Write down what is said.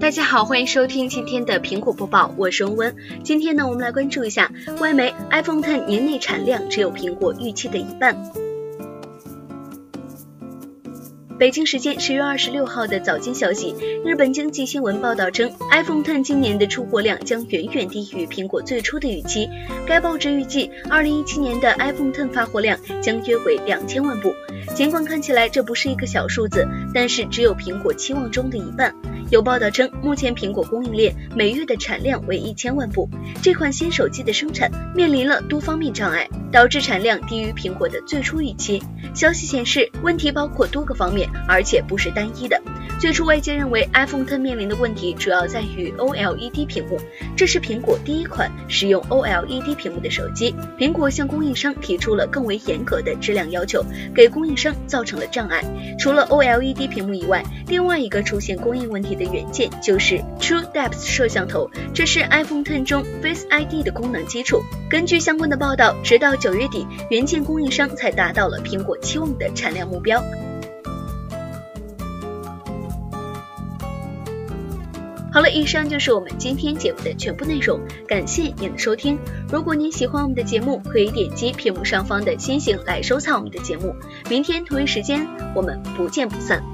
大家好，欢迎收听今天的苹果播报，我是温温。今天呢，我们来关注一下外媒 iPhone Ten 年内产量只有苹果预期的一半。北京时间十月二十六号的早间消息，日本经济新闻报道称，iPhone Ten 今年的出货量将远远低于苹果最初的预期。该报纸预计，二零一七年的 iPhone Ten 发货量将约为两千万部。尽管看起来这不是一个小数字，但是只有苹果期望中的一半。有报道称，目前苹果供应链每月的产量为一千万部，这款新手机的生产面临了多方面障碍，导致产量低于苹果的最初预期。消息显示，问题包括多个方面，而且不是单一的。最初外界认为 iPhone Ten 面临的问题主要在于 OLED 屏幕，这是苹果第一款使用 OLED 屏幕的手机。苹果向供应商提出了更为严格的质量要求，给供应商造成了障碍。除了 OLED 屏幕以外，另外一个出现供应问题的元件就是 True Depth 摄像头，这是 iPhone Ten 中 Face ID 的功能基础。根据相关的报道，直到九月底，元件供应商才达到了苹果期望的产量目标。好了，以上就是我们今天节目的全部内容，感谢您的收听。如果您喜欢我们的节目，可以点击屏幕上方的星星来收藏我们的节目。明天同一时间，我们不见不散。